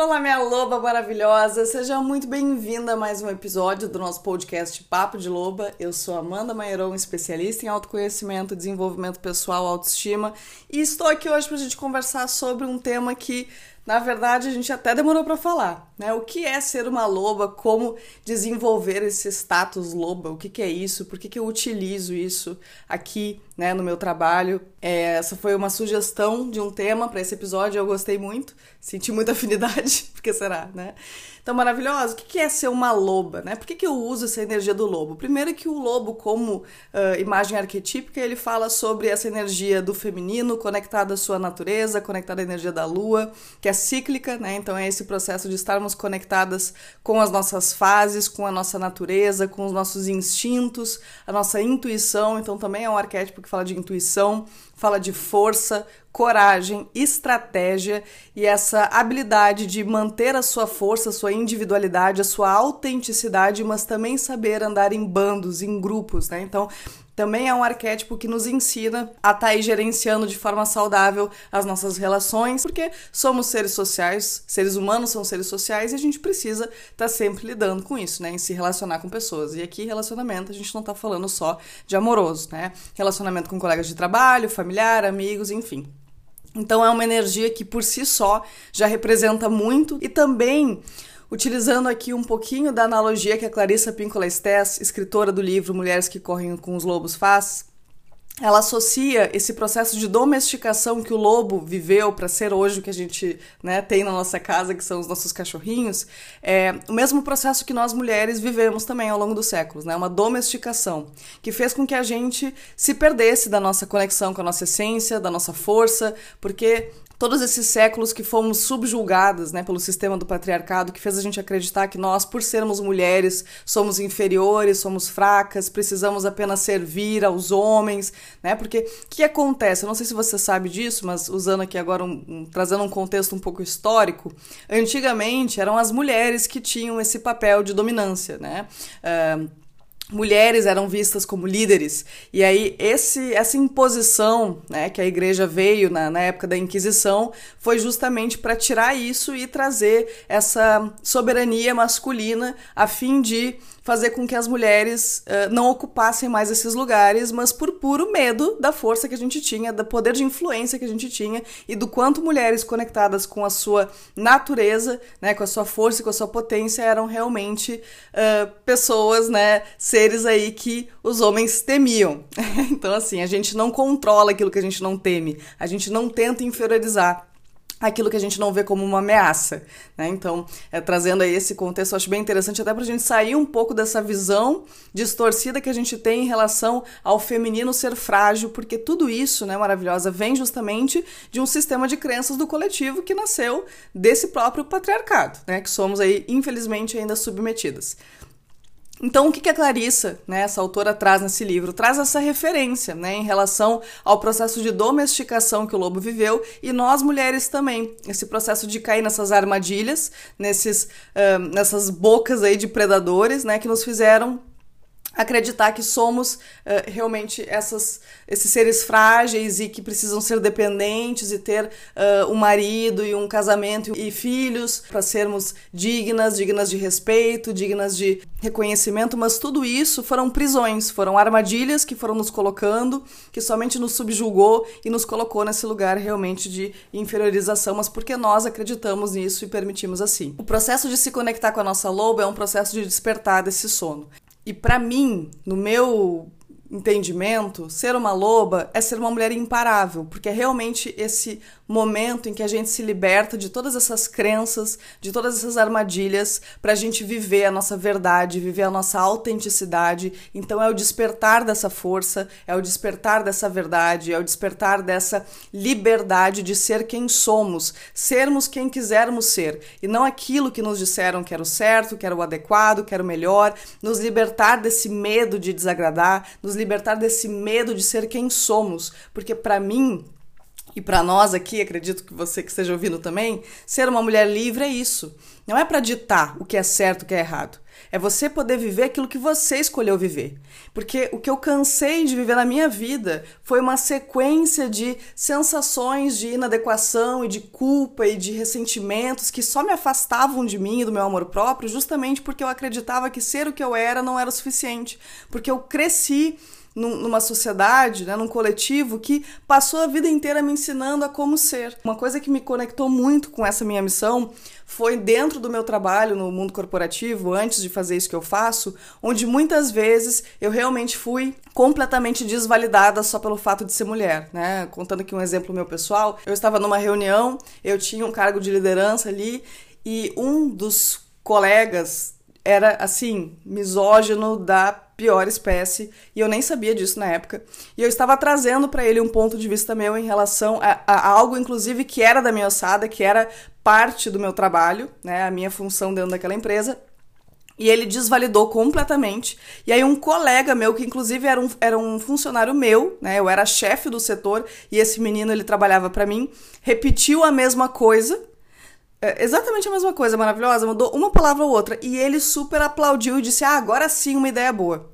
Olá, minha loba maravilhosa! Seja muito bem-vinda a mais um episódio do nosso podcast Papo de Loba. Eu sou Amanda Mairon, especialista em autoconhecimento, desenvolvimento pessoal, autoestima, e estou aqui hoje para a gente conversar sobre um tema que na verdade, a gente até demorou para falar, né? O que é ser uma loba? Como desenvolver esse status loba? O que, que é isso? Por que, que eu utilizo isso aqui, né, no meu trabalho? É, essa foi uma sugestão de um tema para esse episódio. Eu gostei muito, senti muita afinidade, porque será, né? Então, maravilhosa. O que é ser uma loba, né? Por que, que eu uso essa energia do lobo? Primeiro que o lobo, como uh, imagem arquetípica, ele fala sobre essa energia do feminino conectada à sua natureza, conectada à energia da lua, que é cíclica, né? Então é esse processo de estarmos conectadas com as nossas fases, com a nossa natureza, com os nossos instintos, a nossa intuição. Então também é um arquétipo que fala de intuição, fala de força, coragem, estratégia e essa habilidade de manter a sua força, a sua individualidade, a sua autenticidade, mas também saber andar em bandos, em grupos, né? Então, também é um arquétipo que nos ensina a estar tá aí gerenciando de forma saudável as nossas relações, porque somos seres sociais, seres humanos são seres sociais e a gente precisa estar tá sempre lidando com isso, né? Em se relacionar com pessoas. E aqui, relacionamento, a gente não está falando só de amoroso, né? Relacionamento com colegas de trabalho, familiar, amigos, enfim. Então é uma energia que por si só já representa muito e também utilizando aqui um pouquinho da analogia que a Clarissa Pinkola Estés, escritora do livro Mulheres que Correm com os Lobos, faz, ela associa esse processo de domesticação que o lobo viveu para ser hoje o que a gente né, tem na nossa casa, que são os nossos cachorrinhos, é o mesmo processo que nós mulheres vivemos também ao longo dos séculos, né? Uma domesticação que fez com que a gente se perdesse da nossa conexão com a nossa essência, da nossa força, porque todos esses séculos que fomos subjulgadas né, pelo sistema do patriarcado, que fez a gente acreditar que nós, por sermos mulheres, somos inferiores, somos fracas, precisamos apenas servir aos homens, né? Porque o que acontece? Eu não sei se você sabe disso, mas usando aqui agora, um, um, trazendo um contexto um pouco histórico, antigamente eram as mulheres que tinham esse papel de dominância, né? Uh, mulheres eram vistas como líderes. E aí esse essa imposição, né, que a igreja veio na, na época da Inquisição, foi justamente para tirar isso e trazer essa soberania masculina a fim de fazer com que as mulheres uh, não ocupassem mais esses lugares, mas por puro medo da força que a gente tinha, do poder de influência que a gente tinha e do quanto mulheres conectadas com a sua natureza, né, com a sua força e com a sua potência eram realmente uh, pessoas, né, seres aí que os homens temiam. então, assim, a gente não controla aquilo que a gente não teme, a gente não tenta inferiorizar aquilo que a gente não vê como uma ameaça, né? Então, é, trazendo aí esse contexto, acho bem interessante até para a gente sair um pouco dessa visão distorcida que a gente tem em relação ao feminino ser frágil, porque tudo isso, né, maravilhosa, vem justamente de um sistema de crenças do coletivo que nasceu desse próprio patriarcado, né? Que somos aí, infelizmente, ainda submetidas. Então, o que, a Clarissa, né, essa autora, traz nesse livro? Traz essa referência né, em relação ao processo de domesticação que o lobo viveu e nós mulheres também. Esse processo de cair nessas armadilhas, nesses, uh, nessas bocas aí de predadores né, que nos fizeram acreditar que somos uh, realmente essas, esses seres frágeis e que precisam ser dependentes e ter uh, um marido e um casamento e filhos para sermos dignas, dignas de respeito, dignas de reconhecimento, mas tudo isso foram prisões, foram armadilhas que foram nos colocando, que somente nos subjugou e nos colocou nesse lugar realmente de inferiorização, mas porque nós acreditamos nisso e permitimos assim. O processo de se conectar com a nossa loba é um processo de despertar desse sono. E para mim, no meu entendimento, ser uma loba é ser uma mulher imparável, porque é realmente esse momento em que a gente se liberta de todas essas crenças, de todas essas armadilhas, para a gente viver a nossa verdade, viver a nossa autenticidade. Então é o despertar dessa força, é o despertar dessa verdade, é o despertar dessa liberdade de ser quem somos, sermos quem quisermos ser, e não aquilo que nos disseram que era o certo, que era o adequado, que era o melhor, nos libertar desse medo de desagradar, nos libertar desse medo de ser quem somos, porque para mim E para nós aqui, acredito que você que esteja ouvindo também, ser uma mulher livre é isso. Não é para ditar o que é certo, o que é errado. É você poder viver aquilo que você escolheu viver. Porque o que eu cansei de viver na minha vida foi uma sequência de sensações de inadequação e de culpa e de ressentimentos que só me afastavam de mim e do meu amor próprio, justamente porque eu acreditava que ser o que eu era não era o suficiente. Porque eu cresci numa sociedade, né, num coletivo que passou a vida inteira me ensinando a como ser. Uma coisa que me conectou muito com essa minha missão foi dentro do meu trabalho no mundo corporativo, antes de fazer isso que eu faço, onde muitas vezes eu realmente fui completamente desvalidada só pelo fato de ser mulher, né? Contando aqui um exemplo meu pessoal, eu estava numa reunião, eu tinha um cargo de liderança ali e um dos colegas era assim, misógino da pior espécie, e eu nem sabia disso na época. E eu estava trazendo para ele um ponto de vista meu em relação a, a, algo, inclusive, que era da minha ossada, que era parte do meu trabalho, né, a minha função dentro daquela empresa. E ele desvalidou completamente. E aí um colega meu, que inclusive era um, era um funcionário meu, né? Eu era chefe do setor e esse menino ele trabalhava para mim, repetiu a mesma coisa é exatamente a mesma coisa, maravilhosa, mudou uma palavra ou outra. E ele super aplaudiu e disse: Ah, agora sim, uma ideia boa.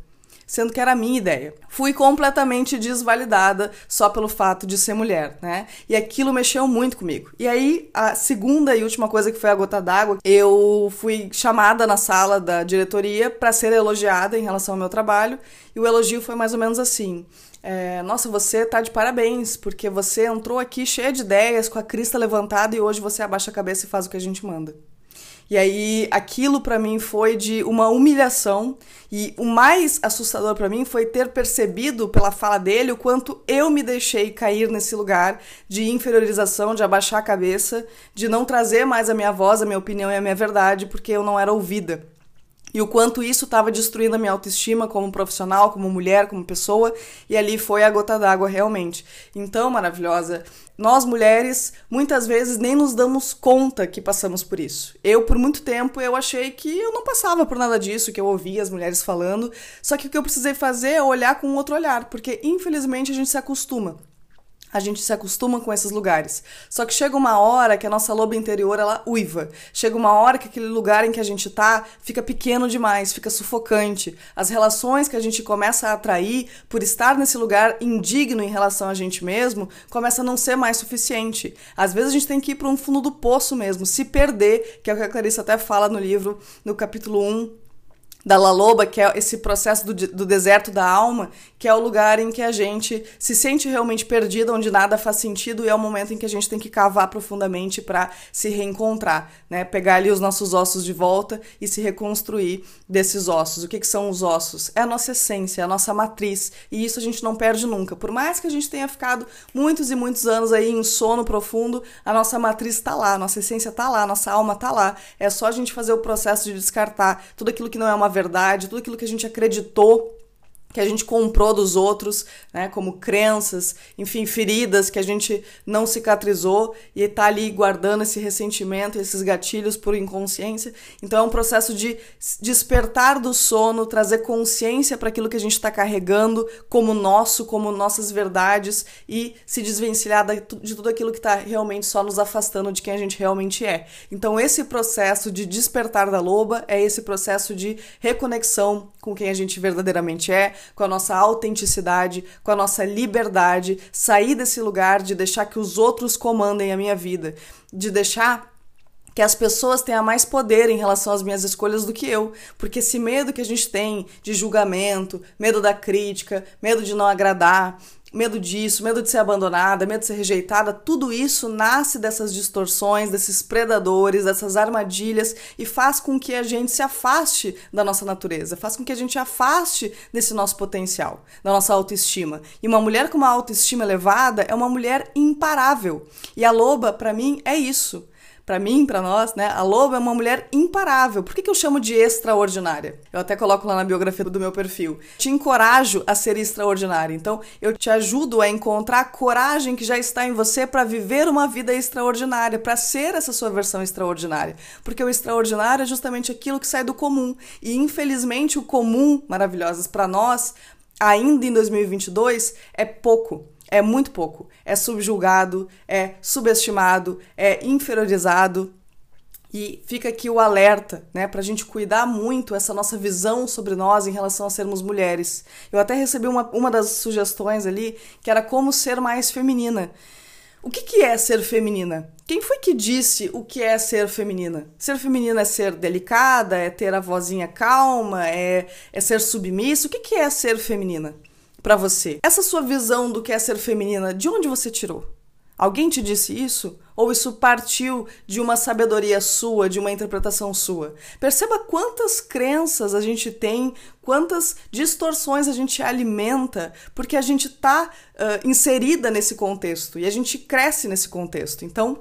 Sendo que era a minha ideia. Fui completamente desvalidada só pelo fato de ser mulher, né? E aquilo mexeu muito comigo. E aí, a segunda e última coisa que foi a gota d'água, eu fui chamada na sala da diretoria para ser elogiada em relação ao meu trabalho. E o elogio foi mais ou menos assim: é, nossa, você tá de parabéns, porque você entrou aqui cheia de ideias, com a crista levantada e hoje você abaixa a cabeça e faz o que a gente manda. E aí, aquilo para mim foi de uma humilhação, e o mais assustador para mim foi ter percebido pela fala dele o quanto eu me deixei cair nesse lugar de inferiorização, de abaixar a cabeça, de não trazer mais a minha voz, a minha opinião e a minha verdade, porque eu não era ouvida e o quanto isso estava destruindo a minha autoestima como profissional, como mulher, como pessoa, e ali foi a gota d'água realmente. Então, maravilhosa, nós mulheres muitas vezes nem nos damos conta que passamos por isso. Eu por muito tempo eu achei que eu não passava por nada disso, que eu ouvia as mulheres falando, só que o que eu precisei fazer é olhar com outro olhar, porque infelizmente a gente se acostuma a gente se acostuma com esses lugares. Só que chega uma hora que a nossa loba interior ela uiva. Chega uma hora que aquele lugar em que a gente tá fica pequeno demais, fica sufocante. As relações que a gente começa a atrair por estar nesse lugar indigno em relação a gente mesmo, começa a não ser mais suficiente. Às vezes a gente tem que ir para um fundo do poço mesmo, se perder, que é o que a Clarice até fala no livro, no capítulo 1, da La Loba, que é esse processo do, do deserto da alma, que é o lugar em que a gente se sente realmente perdida, onde nada faz sentido e é o momento em que a gente tem que cavar profundamente para se reencontrar, né? Pegar ali os nossos ossos de volta e se reconstruir desses ossos. O que, que são os ossos? É a nossa essência, é a nossa matriz e isso a gente não perde nunca. Por mais que a gente tenha ficado muitos e muitos anos aí em sono profundo, a nossa matriz está lá, a nossa essência está lá, a nossa alma está lá. É só a gente fazer o processo de descartar tudo aquilo que não é uma verdade, tudo aquilo que a gente acreditou que a gente comprou dos outros, né, como crenças, enfim, feridas que a gente não cicatrizou e está ali guardando esse ressentimento, esses gatilhos por inconsciência. Então é um processo de despertar do sono, trazer consciência para aquilo que a gente está carregando como nosso, como nossas verdades e se desvencilhar de tudo aquilo que está realmente só nos afastando de quem a gente realmente é. Então esse processo de despertar da loba é esse processo de reconexão com quem a gente verdadeiramente é, com a nossa autenticidade, com a nossa liberdade, sair desse lugar de deixar que os outros comandem a minha vida, de deixar que as pessoas tenham mais poder em relação às minhas escolhas do que eu. Porque esse medo que a gente tem de julgamento, medo da crítica, medo de não agradar, medo disso, medo de ser abandonada, medo de ser rejeitada, tudo isso nasce dessas distorções, desses predadores, dessas armadilhas e faz com que a gente se afaste da nossa natureza, faz com que a gente afaste desse nosso potencial, da nossa autoestima. E uma mulher com uma autoestima elevada é uma mulher imparável. E a loba, para mim, é isso para mim, para nós, né, a Loba é uma mulher imparável. Por que, que eu chamo de extraordinária? Eu até coloco lá na biografia do meu perfil. Te encorajo a ser extraordinária. Então, eu te ajudo a encontrar a coragem que já está em você para viver uma vida extraordinária, para ser essa sua versão extraordinária. Porque o extraordinário é justamente aquilo que sai do comum. E infelizmente, o comum, maravilhosas para nós, ainda em 2022, é pouco é muito pouco. É subjulgado, é subestimado, é inferiorizado. E fica aqui o alerta, né, para a gente cuidar muito essa nossa visão sobre nós em relação a sermos mulheres. Eu até recebi uma, uma das sugestões ali que era como ser mais feminina. O que, que é ser feminina? Quem foi que disse o que é ser feminina? Ser feminina é ser delicada, é ter a vozinha calma, é, é ser submissa. O que, que é ser feminina para você? Essa sua visão do que é ser feminina, de onde você tirou? Alguém te disse isso? Ou isso partiu de uma sabedoria sua, de uma interpretação sua? Perceba quantas crenças a gente tem, quantas distorções a gente alimenta, porque a gente está uh, inserida nesse contexto e a gente cresce nesse contexto. Então,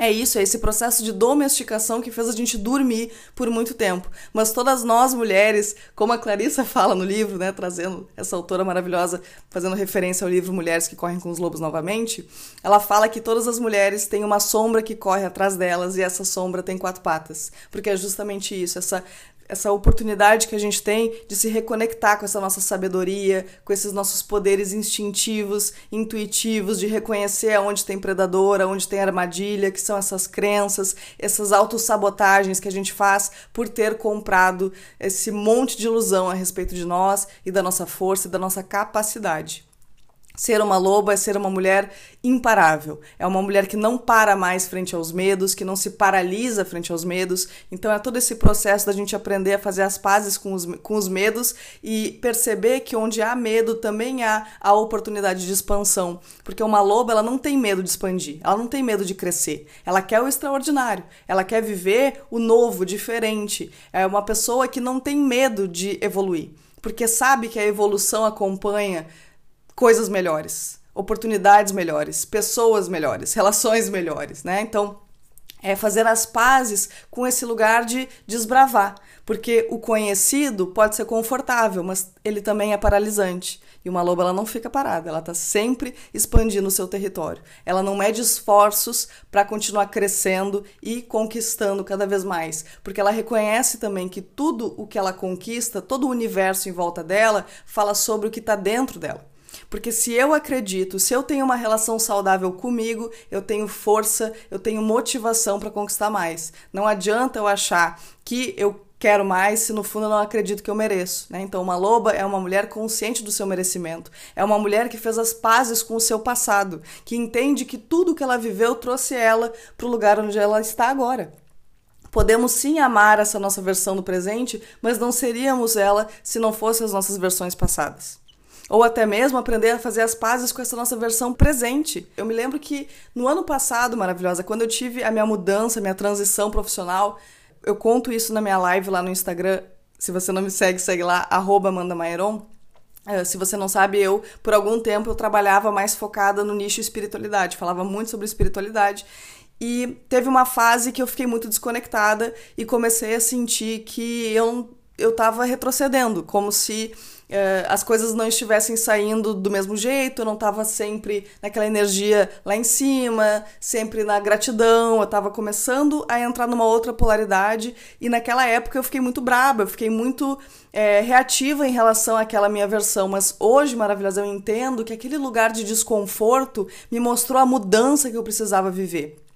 é isso, é esse processo de domesticação que fez a gente dormir por muito tempo. Mas todas nós mulheres, como a Clarissa fala no livro, né, trazendo essa autora maravilhosa, fazendo referência ao livro Mulheres que Correm com os Lobos novamente, ela fala que todas as mulheres têm uma sombra que corre atrás delas e essa sombra tem quatro patas. Porque é justamente isso, essa essa oportunidade que a gente tem de se reconectar com essa nossa sabedoria, com esses nossos poderes instintivos, intuitivos, de reconhecer aonde tem predador, aonde tem armadilha, que são essas crenças, essas autossabotagens que a gente faz por ter comprado esse monte de ilusão a respeito de nós e da nossa força e da nossa capacidade. Ser uma loba é ser uma mulher imparável. É uma mulher que não para mais frente aos medos, que não se paralisa frente aos medos. Então é todo esse processo da gente aprender a fazer as pazes com os, com os medos e perceber que onde há medo também há a oportunidade de expansão. Porque uma loba, ela não tem medo de expandir, ela não tem medo de crescer. Ela quer o extraordinário, ela quer viver o novo, diferente. É uma pessoa que não tem medo de evoluir, porque sabe que a evolução acompanha coisas melhores, oportunidades melhores, pessoas melhores, relações melhores, né? Então, é fazer as pazes com esse lugar de desbravar, porque o conhecido pode ser confortável, mas ele também é paralisante. E uma loba ela não fica parada, ela está sempre expandindo o seu território. Ela não mede esforços para continuar crescendo e conquistando cada vez mais, porque ela reconhece também que tudo o que ela conquista, todo o universo em volta dela, fala sobre o que está dentro dela. Porque se eu acredito, se eu tenho uma relação saudável comigo, eu tenho força, eu tenho motivação para conquistar mais. Não adianta eu achar que eu quero mais se no fundo eu não acredito que eu mereço. Né? Então, uma loba é uma mulher consciente do seu merecimento. É uma mulher que fez as pazes com o seu passado, que entende que tudo que ela viveu trouxe ela para o lugar onde ela está agora. Podemos sim amar essa nossa versão do presente, mas não seríamos ela se não fossem as nossas versões passadas ou até mesmo aprender a fazer as pazes com essa nossa versão presente. Eu me lembro que no ano passado, maravilhosa, quando eu tive a minha mudança, minha transição profissional, eu conto isso na minha live lá no Instagram. Se você não me segue, segue lá, arroba Uh, se você não sabe, eu, por algum tempo, eu trabalhava mais focada no nicho espiritualidade, falava muito sobre espiritualidade. E teve uma fase que eu fiquei muito desconectada e comecei a sentir que eu, eu tava retrocedendo, como se uh, as coisas não estivessem saindo do mesmo jeito, eu não estava sempre naquela energia lá em cima, sempre na gratidão, eu estava começando a entrar numa outra polaridade e naquela época eu fiquei muito braba, eu fiquei muito é, reativa em relação àquela minha versão, mas hoje, maravilhosa, eu entendo que aquele lugar de desconforto me mostrou a mudança que eu precisava viver.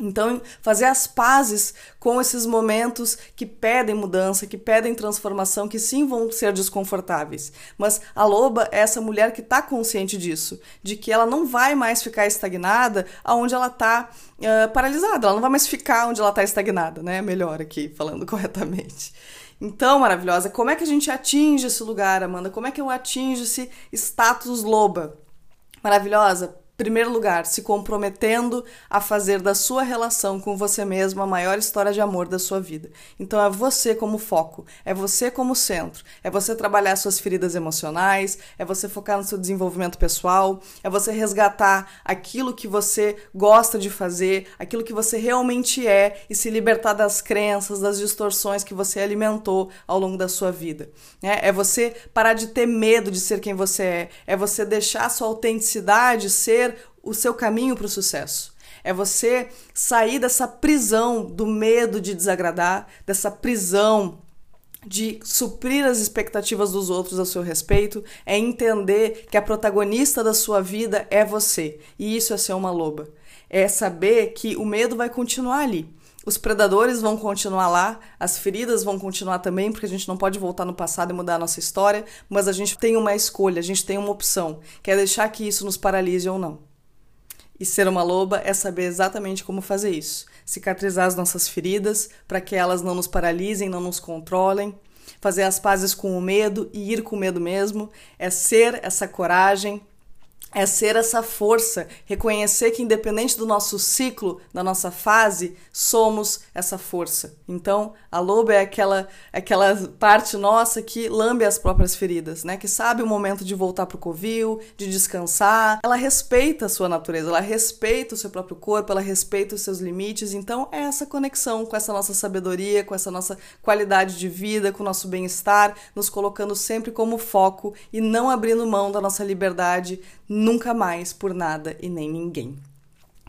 Então, fazer as pazes com esses momentos que pedem mudança, que pedem transformação, que sim vão ser desconfortáveis. Mas a loba é essa mulher que está consciente disso, de que ela não vai mais ficar estagnada aonde ela está uh, paralisada, ela não vai mais ficar onde ela está estagnada, né? Melhor aqui, falando corretamente. Então, maravilhosa, como é que a gente atinge esse lugar, Amanda? Como é que eu atingo esse status loba? Maravilhosa, primeiro lugar, se comprometendo a fazer da sua relação com você mesmo a maior história de amor da sua vida. Então é você como foco, é você como centro, é você trabalhar suas feridas emocionais, é você focar no seu desenvolvimento pessoal, é você resgatar aquilo que você gosta de fazer, aquilo que você realmente é e se libertar das crenças, das distorções que você alimentou ao longo da sua vida. É, é você parar de ter medo de ser quem você é, é você deixar sua autenticidade ser o seu caminho para o sucesso. É você sair dessa prisão do medo de desagradar, dessa prisão de suprir as expectativas dos outros a seu respeito, é entender que a protagonista da sua vida é você. E isso é ser uma loba. É saber que o medo vai continuar ali. Os predadores vão continuar lá, as feridas vão continuar também, porque a gente não pode voltar no passado e mudar a nossa história, mas a gente tem uma escolha, a gente tem uma opção, que é deixar que isso nos paralise ou não. E ser uma loba é saber exatamente como fazer isso. Cicatrizar as nossas feridas para que elas não nos paralisem, não nos controlem. Fazer as pazes com o medo e ir com o medo mesmo. É ser essa coragem, é ser essa força, reconhecer que independente do nosso ciclo, da nossa fase, somos essa força. Então, a loba é aquela aquela parte nossa que lambe as próprias feridas, né? Que sabe o momento de voltar pro covil, de descansar. Ela respeita a sua natureza, ela respeita o seu próprio corpo, ela respeita os seus limites. Então, é essa conexão com essa nossa sabedoria, com essa nossa qualidade de vida, com o nosso bem-estar, nos colocando sempre como foco e não abrindo mão da nossa liberdade nunca mais por nada e nem ninguém.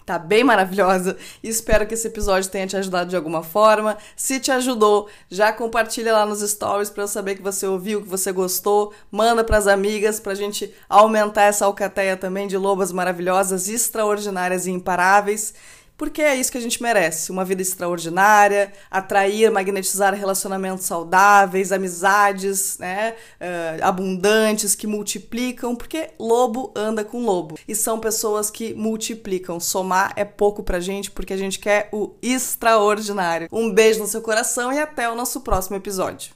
Tá bem maravilhosa espero que esse episódio tenha te ajudado de alguma forma. Se te ajudou, já compartilha lá nos stories para eu saber que você ouviu, que você gostou. Manda para as amigas pra gente aumentar essa alcateia também de lobas maravilhosas, extraordinárias e imparáveis porque é isso que a gente merece: uma vida extraordinária, atrair, magnetizar relacionamentos saudáveis, amizades né, uh, abundantes que multiplicam, porque lobo anda com lobo e são pessoas que multiplicam. Somar é pouco pra gente porque a gente quer o extraordinário. Um beijo no seu coração e até o nosso próximo episódio.